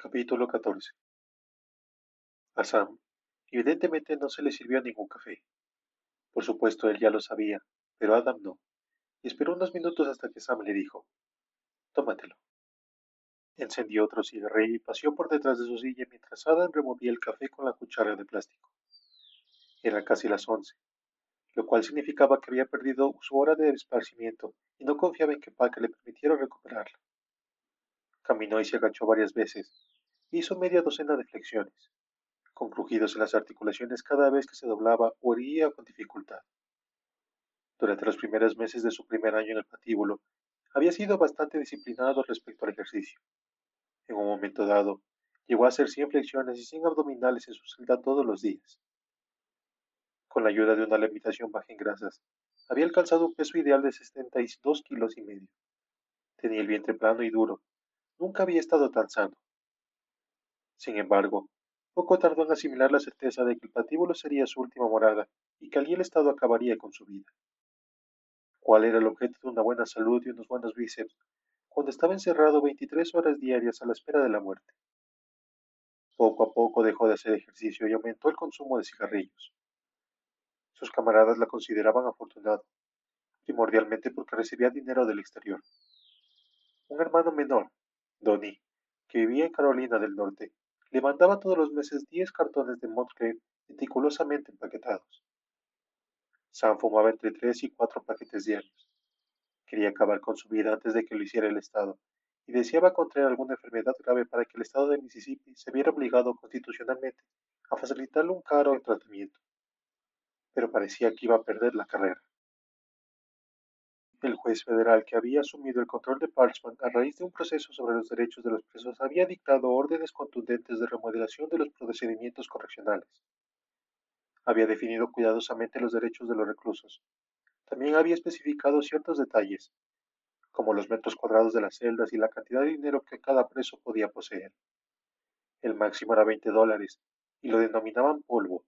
Capítulo 14 A Sam, evidentemente no se le sirvió ningún café. Por supuesto, él ya lo sabía, pero Adam no, y esperó unos minutos hasta que Sam le dijo, Tómatelo. Encendió otro cigarrillo y paseó por detrás de su silla mientras Adam removía el café con la cuchara de plástico. Eran casi las once, lo cual significaba que había perdido su hora de esparcimiento y no confiaba en que Paca le permitiera recuperarla. Caminó y se agachó varias veces. Hizo media docena de flexiones, con crujidos en las articulaciones cada vez que se doblaba o erguía con dificultad. Durante los primeros meses de su primer año en el patíbulo, había sido bastante disciplinado respecto al ejercicio. En un momento dado, llegó a hacer 100 flexiones y 100 abdominales en su celda todos los días. Con la ayuda de una alimentación baja en grasas, había alcanzado un peso ideal de 72 kilos y medio. Tenía el vientre plano y duro, Nunca había estado tan sano. Sin embargo, poco tardó en asimilar la certeza de que el patíbulo sería su última morada y que allí el Estado acabaría con su vida. ¿Cuál era el objeto de una buena salud y unos buenos bíceps cuando estaba encerrado 23 horas diarias a la espera de la muerte? Poco a poco dejó de hacer ejercicio y aumentó el consumo de cigarrillos. Sus camaradas la consideraban afortunado, primordialmente porque recibía dinero del exterior. Un hermano menor, Donnie, que vivía en Carolina del Norte, le mandaba todos los meses diez cartones de Montclair meticulosamente empaquetados. Sam fumaba entre tres y cuatro paquetes diarios. Quería acabar con su vida antes de que lo hiciera el Estado, y deseaba contraer alguna enfermedad grave para que el Estado de Mississippi se viera obligado constitucionalmente a facilitarle un caro tratamiento. Pero parecía que iba a perder la carrera. El juez federal que había asumido el control de Parchment a raíz de un proceso sobre los derechos de los presos había dictado órdenes contundentes de remodelación de los procedimientos correccionales. Había definido cuidadosamente los derechos de los reclusos. También había especificado ciertos detalles, como los metros cuadrados de las celdas y la cantidad de dinero que cada preso podía poseer. El máximo era 20 dólares, y lo denominaban polvo,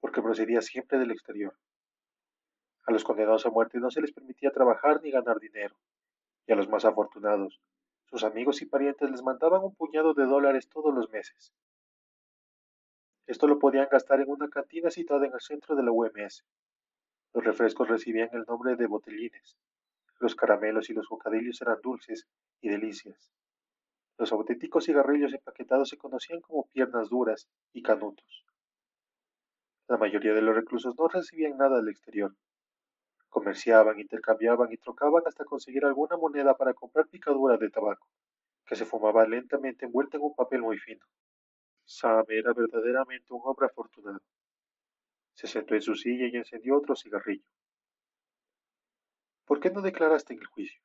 porque procedía siempre del exterior. A los condenados a muerte no se les permitía trabajar ni ganar dinero, y a los más afortunados, sus amigos y parientes les mandaban un puñado de dólares todos los meses. Esto lo podían gastar en una cantina situada en el centro de la UMS. Los refrescos recibían el nombre de botellines. Los caramelos y los bocadillos eran dulces y delicias. Los auténticos cigarrillos empaquetados se conocían como piernas duras y canutos. La mayoría de los reclusos no recibían nada del exterior, Comerciaban, intercambiaban y trocaban hasta conseguir alguna moneda para comprar picaduras de tabaco, que se fumaba lentamente envuelta en un papel muy fino. Sam era verdaderamente un hombre afortunado. Se sentó en su silla y encendió otro cigarrillo. ¿Por qué no declaraste en el juicio?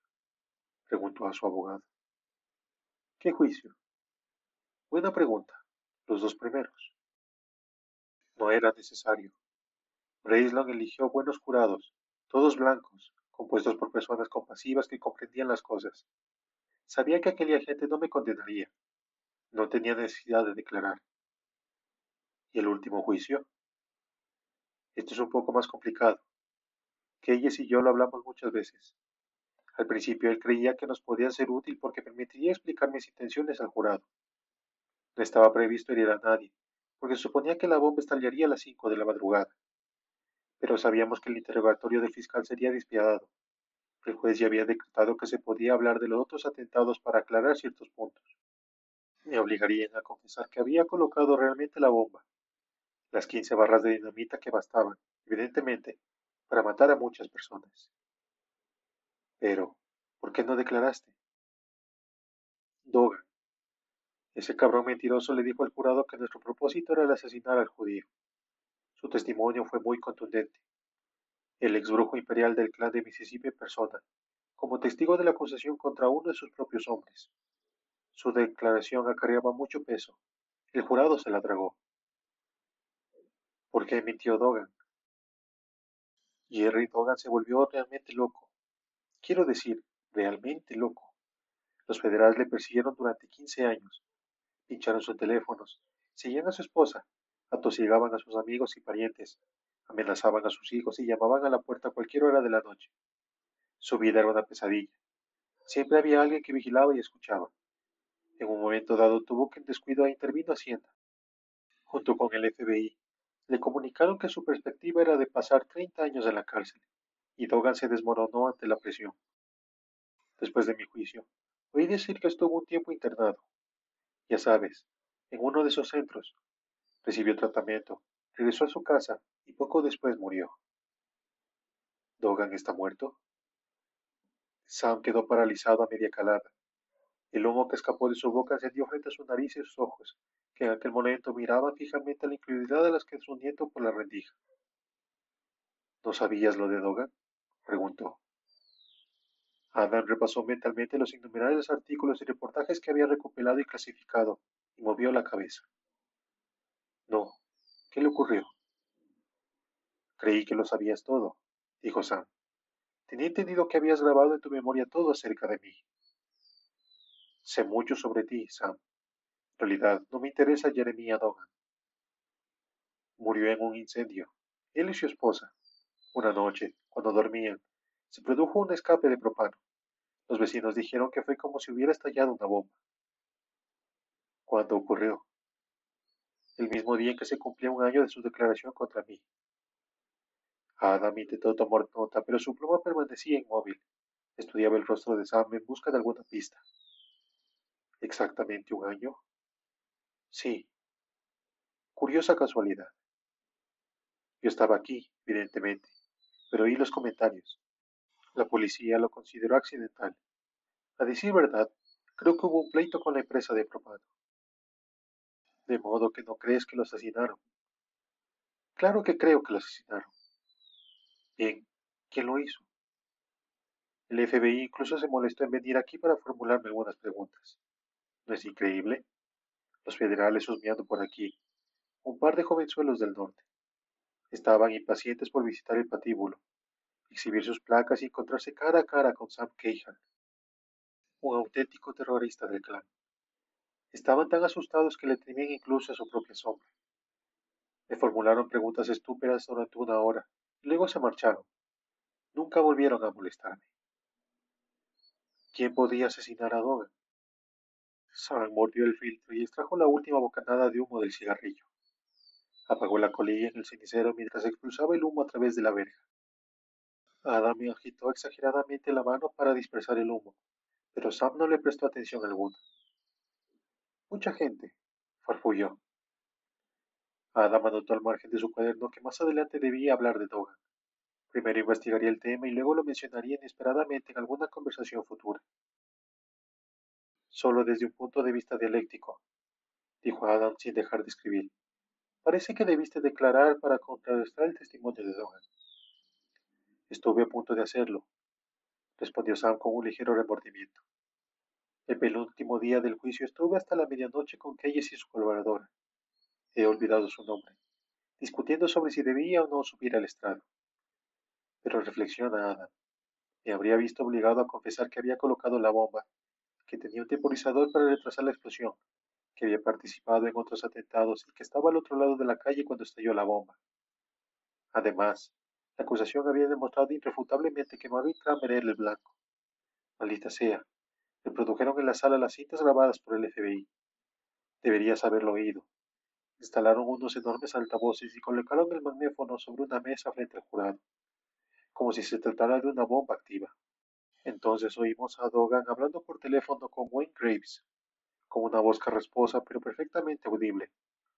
preguntó a su abogado. ¿Qué juicio? Buena pregunta. Los dos primeros. No era necesario. Braceland eligió buenos jurados todos blancos, compuestos por personas compasivas que comprendían las cosas. Sabía que aquella gente no me condenaría. No tenía necesidad de declarar. ¿Y el último juicio? Esto es un poco más complicado. Keyes y yo lo hablamos muchas veces. Al principio él creía que nos podía ser útil porque permitiría explicar mis intenciones al jurado. No estaba previsto herir a nadie, porque suponía que la bomba estallaría a las cinco de la madrugada pero sabíamos que el interrogatorio del fiscal sería despiadado. El juez ya había decretado que se podía hablar de los otros atentados para aclarar ciertos puntos. Me obligarían a confesar que había colocado realmente la bomba, las quince barras de dinamita que bastaban, evidentemente, para matar a muchas personas. Pero, ¿por qué no declaraste? Dogan. Ese cabrón mentiroso le dijo al jurado que nuestro propósito era el asesinar al judío. Su testimonio fue muy contundente. El exbrujo imperial del clan de Mississippi en persona, como testigo de la acusación contra uno de sus propios hombres. Su declaración acarreaba mucho peso. El jurado se la tragó. ¿Por qué mintió Dogan? Jerry Dogan se volvió realmente loco. Quiero decir, realmente loco. Los federales le persiguieron durante 15 años. Pincharon sus teléfonos, seguían a su esposa, atosigaban a sus amigos y parientes, amenazaban a sus hijos y llamaban a la puerta a cualquier hora de la noche. Su vida era una pesadilla. Siempre había alguien que vigilaba y escuchaba. En un momento dado tuvo que en descuido e intervino Hacienda. Junto con el FBI, le comunicaron que su perspectiva era de pasar 30 años en la cárcel, y Dogan se desmoronó ante la presión. Después de mi juicio, oí decir que estuvo un tiempo internado. Ya sabes, en uno de esos centros. Recibió tratamiento, regresó a su casa y poco después murió. ¿Dogan está muerto? Sam quedó paralizado a media calada. El humo que escapó de su boca encendió frente a su nariz y sus ojos, que en aquel momento miraban fijamente la incredulidad de las que su nieto por la rendija. ¿No sabías lo de Dogan? preguntó. Adam repasó mentalmente los innumerables artículos y reportajes que había recopilado y clasificado, y movió la cabeza. No. ¿Qué le ocurrió? Creí que lo sabías todo, dijo Sam. Tenía entendido que habías grabado en tu memoria todo acerca de mí. Sé mucho sobre ti, Sam. En realidad, no me interesa Jeremiah Dogan. Murió en un incendio. Él y su esposa. Una noche, cuando dormían, se produjo un escape de propano. Los vecinos dijeron que fue como si hubiera estallado una bomba. ¿Cuándo ocurrió? El mismo día en que se cumplía un año de su declaración contra mí. Adam intentó tomar nota, pero su pluma permanecía inmóvil. Estudiaba el rostro de Sam en busca de alguna pista. ¿Exactamente un año? Sí. Curiosa casualidad. Yo estaba aquí, evidentemente, pero oí los comentarios. La policía lo consideró accidental. A decir verdad, creo que hubo un pleito con la empresa de propano. De modo que no crees que lo asesinaron. Claro que creo que lo asesinaron. Bien, ¿quién lo hizo? El FBI incluso se molestó en venir aquí para formularme algunas preguntas. ¿No es increíble? Los federales husmeando por aquí. Un par de jovenzuelos del norte. Estaban impacientes por visitar el patíbulo exhibir sus placas y encontrarse cara a cara con Sam Cahan, un auténtico terrorista del clan. Estaban tan asustados que le temían incluso a su propia sombra. Me formularon preguntas estúpidas durante una hora y luego se marcharon. Nunca volvieron a molestarme. ¿Quién podía asesinar a Dogan? Sam mordió el filtro y extrajo la última bocanada de humo del cigarrillo. Apagó la colilla en el cenicero mientras expulsaba el humo a través de la verja. Adam agitó exageradamente la mano para dispersar el humo, pero Sam no le prestó atención alguna. Mucha gente, farfulló. Adam anotó al margen de su cuaderno que más adelante debía hablar de Dogan. Primero investigaría el tema y luego lo mencionaría inesperadamente en alguna conversación futura. Solo desde un punto de vista dialéctico, dijo Adam sin dejar de escribir. Parece que debiste declarar para contrarrestar el testimonio de Dogan. Estuve a punto de hacerlo, respondió Sam con un ligero remordimiento. El penúltimo día del juicio estuve hasta la medianoche con Keyes y su colaboradora. He olvidado su nombre, discutiendo sobre si debía o no subir al estrado. Pero reflexiona Adam. Me habría visto obligado a confesar que había colocado la bomba, que tenía un temporizador para retrasar la explosión, que había participado en otros atentados y que estaba al otro lado de la calle cuando estalló la bomba. Además, la acusación había demostrado irrefutablemente que Marvin Kramer era el blanco. Maldita sea. Reprodujeron en la sala las cintas grabadas por el FBI. Deberías haberlo oído. Instalaron unos enormes altavoces y colocaron el magnéfono sobre una mesa frente al jurado, como si se tratara de una bomba activa. Entonces oímos a Dogan hablando por teléfono con Wayne Graves, con una voz carrasposa pero perfectamente audible,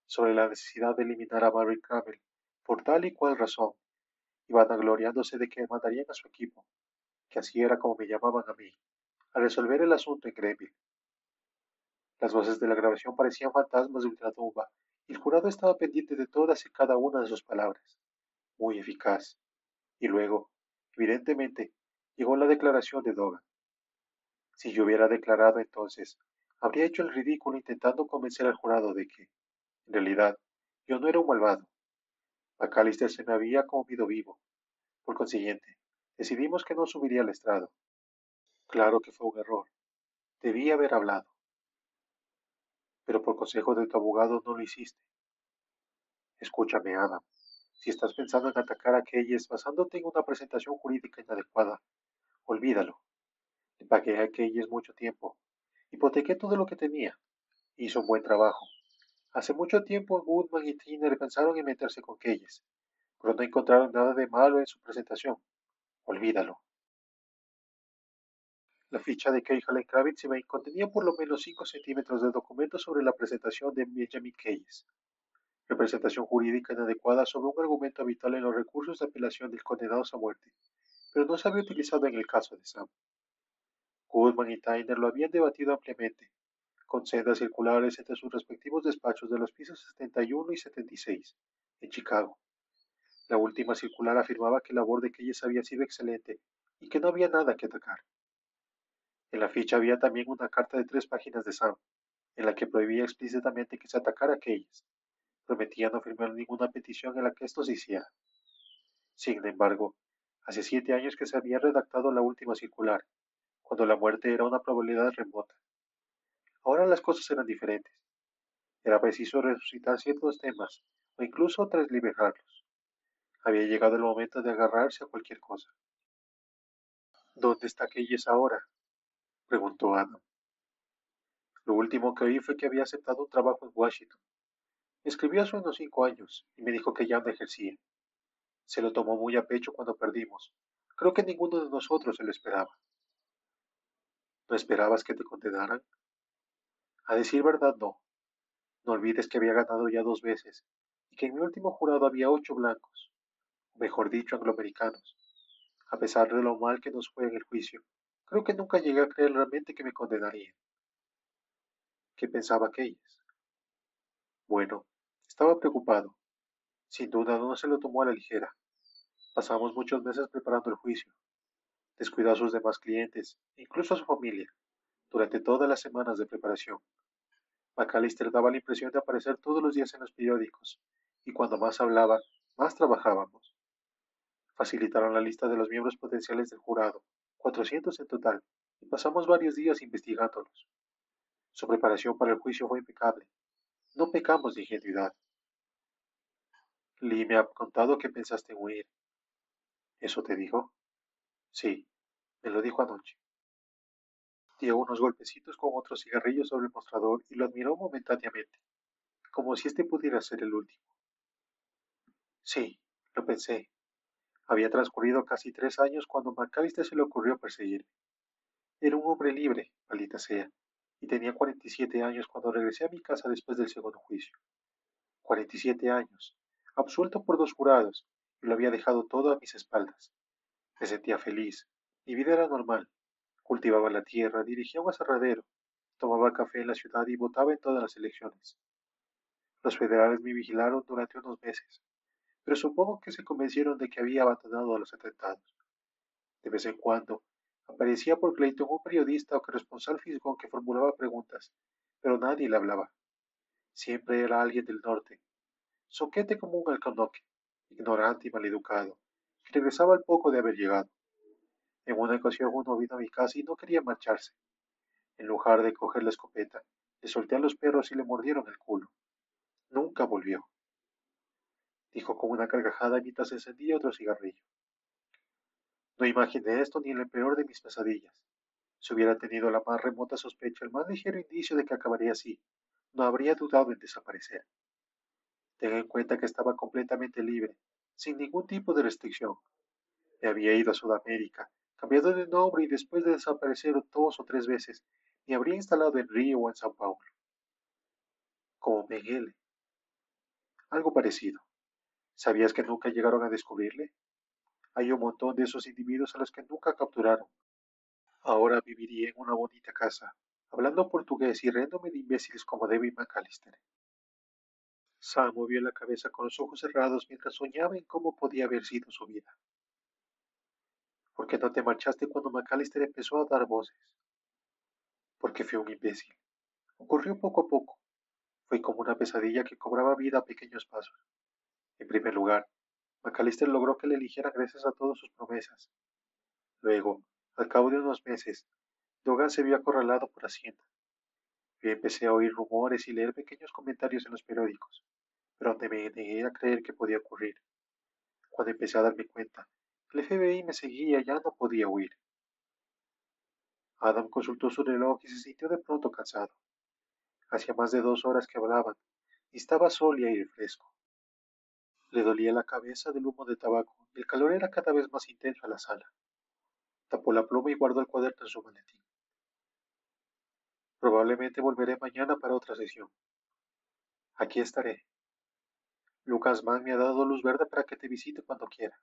sobre la necesidad de eliminar a Marvin Kramer por tal y cual razón, y vanagloriándose de que mandarían a su equipo, que así era como me llamaban a mí, a resolver el asunto en Greville. Las voces de la grabación parecían fantasmas de ultratumba, y el jurado estaba pendiente de todas y cada una de sus palabras. Muy eficaz. Y luego, evidentemente, llegó la declaración de Dogan. Si yo hubiera declarado entonces, habría hecho el ridículo intentando convencer al jurado de que, en realidad, yo no era un malvado, McAllister se me había comido vivo. Por consiguiente, decidimos que no subiría al estrado. Claro que fue un error. Debí haber hablado. Pero por consejo de tu abogado no lo hiciste. Escúchame, Adam. Si estás pensando en atacar a Keyes basándote en una presentación jurídica inadecuada, olvídalo. Le pagué a Keyes mucho tiempo, Hipotequé todo lo que tenía. Hizo un buen trabajo. Hace mucho tiempo Goodman y Tiner pensaron en meterse con Keyes, pero no encontraron nada de malo en su presentación. Olvídalo. La ficha de Keitel Kravitz contenía por lo menos 5 centímetros de documentos sobre la presentación de Benjamin Keyes. Representación jurídica inadecuada sobre un argumento habitual en los recursos de apelación del condenado a muerte, pero no se había utilizado en el caso de Sam. Goodman y Tyner lo habían debatido ampliamente, con sendas circulares entre sus respectivos despachos de los pisos 71 y 76, en Chicago. La última circular afirmaba que la labor de Keyes había sido excelente y que no había nada que atacar. En la ficha había también una carta de tres páginas de Sam, en la que prohibía explícitamente que se atacara a Keyes. Prometía no firmar ninguna petición en la que esto se hiciera. Sin embargo, hace siete años que se había redactado la última circular, cuando la muerte era una probabilidad remota. Ahora las cosas eran diferentes. Era preciso resucitar ciertos temas, o incluso transliberarlos. Había llegado el momento de agarrarse a cualquier cosa. ¿Dónde está Keyes ahora? Preguntó Adam. Lo último que oí fue que había aceptado un trabajo en Washington. escribió hace unos cinco años y me dijo que ya no ejercía. Se lo tomó muy a pecho cuando perdimos. Creo que ninguno de nosotros se lo esperaba. ¿No esperabas que te condenaran? A decir verdad, no. No olvides que había ganado ya dos veces y que en mi último jurado había ocho blancos, o mejor dicho, angloamericanos. A pesar de lo mal que nos fue en el juicio, Creo que nunca llegué a creer realmente que me condenarían. ¿Qué pensaba aquellas? Bueno, estaba preocupado. Sin duda no se lo tomó a la ligera. Pasamos muchos meses preparando el juicio. Descuidó a sus demás clientes, incluso a su familia, durante todas las semanas de preparación. McAllister daba la impresión de aparecer todos los días en los periódicos, y cuando más hablaba, más trabajábamos. Facilitaron la lista de los miembros potenciales del jurado, 400 en total, y pasamos varios días investigándolos. Su preparación para el juicio fue impecable. No pecamos de ingenuidad. Lee me ha contado que pensaste en huir. ¿Eso te dijo? Sí, me lo dijo anoche. Dio unos golpecitos con otro cigarrillo sobre el mostrador y lo admiró momentáneamente, como si este pudiera ser el último. Sí, lo pensé, había transcurrido casi tres años cuando McAllister se le ocurrió perseguirme. Era un hombre libre, maldita sea, y tenía 47 años cuando regresé a mi casa después del segundo juicio. 47 años, absuelto por dos jurados, y lo había dejado todo a mis espaldas. Me sentía feliz, mi vida era normal. Cultivaba la tierra, dirigía un aserradero, tomaba café en la ciudad y votaba en todas las elecciones. Los federales me vigilaron durante unos meses, pero supongo que se convencieron de que había abandonado a los atentados. De vez en cuando, aparecía por Clayton un periodista o corresponsal fisgón que formulaba preguntas, pero nadie le hablaba. Siempre era alguien del norte, soquete como un alcanoque, ignorante y maleducado, que regresaba al poco de haber llegado. En una ocasión uno vino a mi casa y no quería marcharse. En lugar de coger la escopeta, le solté a los perros y le mordieron el culo. Nunca volvió dijo con una carcajada mientras encendía otro cigarrillo. No imaginé esto ni en el peor de mis pesadillas. Si hubiera tenido la más remota sospecha, el más ligero indicio de que acabaría así, no habría dudado en desaparecer. Tenga en cuenta que estaba completamente libre, sin ningún tipo de restricción. Me había ido a Sudamérica, cambiado de nombre y después de desaparecer dos o tres veces, me habría instalado en Río o en Sao Paulo. Como Miguel. Algo parecido. ¿Sabías que nunca llegaron a descubrirle? Hay un montón de esos individuos a los que nunca capturaron. Ahora viviría en una bonita casa, hablando portugués y riéndome de imbéciles como David McAllister. Sam movió la cabeza con los ojos cerrados mientras soñaba en cómo podía haber sido su vida. ¿Por qué no te marchaste cuando McAllister empezó a dar voces? Porque fui un imbécil. Ocurrió poco a poco. Fue como una pesadilla que cobraba vida a pequeños pasos. En primer lugar, McAllister logró que le eligieran gracias a todas sus promesas. Luego, al cabo de unos meses, Dogan se vio acorralado por Hacienda. Yo empecé a oír rumores y leer pequeños comentarios en los periódicos, pero donde me negué a creer que podía ocurrir. Cuando empecé a darme cuenta el FBI me seguía, ya no podía huir. Adam consultó su reloj y se sintió de pronto cansado. Hacía más de dos horas que hablaban, y estaba sol y aire fresco. Le dolía la cabeza del humo de tabaco y el calor era cada vez más intenso en la sala. Tapó la pluma y guardó el cuaderno en su maletín. Probablemente volveré mañana para otra sesión. Aquí estaré. Lucas Mann me ha dado luz verde para que te visite cuando quiera.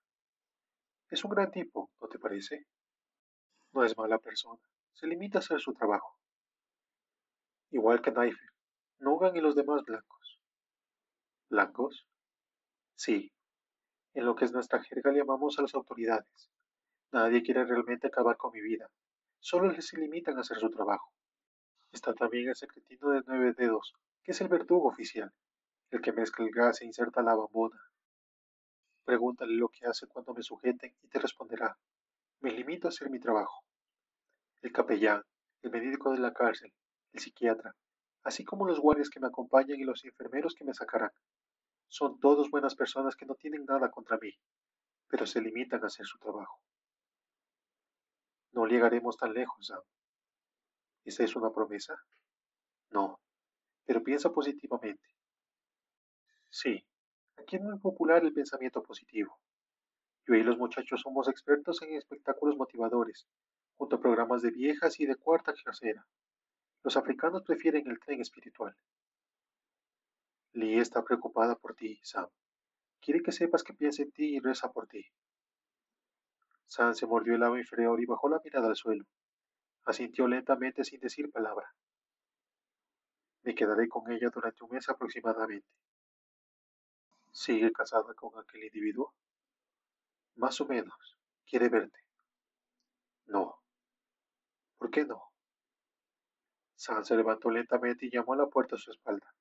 Es un gran tipo, ¿no te parece? No es mala persona. Se limita a hacer su trabajo. Igual que Neifer, Nogan y los demás blancos. ¿Blancos? Sí. En lo que es nuestra jerga llamamos a las autoridades. Nadie quiere realmente acabar con mi vida. Solo les limitan a hacer su trabajo. Está también el secretino de nueve dedos, que es el verdugo oficial, el que mezcla el gas e inserta la bambona. Pregúntale lo que hace cuando me sujeten y te responderá. Me limito a hacer mi trabajo. El capellán, el médico de la cárcel, el psiquiatra, así como los guardias que me acompañan y los enfermeros que me sacarán. Son todos buenas personas que no tienen nada contra mí, pero se limitan a hacer su trabajo. No llegaremos tan lejos, Sam. ¿Esa es una promesa? No, pero piensa positivamente. Sí, aquí es muy popular el pensamiento positivo. Yo y los muchachos somos expertos en espectáculos motivadores, junto a programas de viejas y de cuarta casera. Los africanos prefieren el tren espiritual. Lee está preocupada por ti, Sam. Quiere que sepas que piensa en ti y reza por ti. Sam se mordió el lado inferior y bajó la mirada al suelo. Asintió lentamente sin decir palabra. Me quedaré con ella durante un mes aproximadamente. ¿Sigue casada con aquel individuo? Más o menos. Quiere verte. No. ¿Por qué no? Sam se levantó lentamente y llamó a la puerta a su espalda.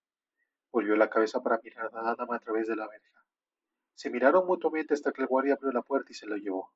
Volvió la cabeza para mirar a Adam a través de la verja. Se miraron mutuamente hasta que el guardia abrió la puerta y se lo llevó.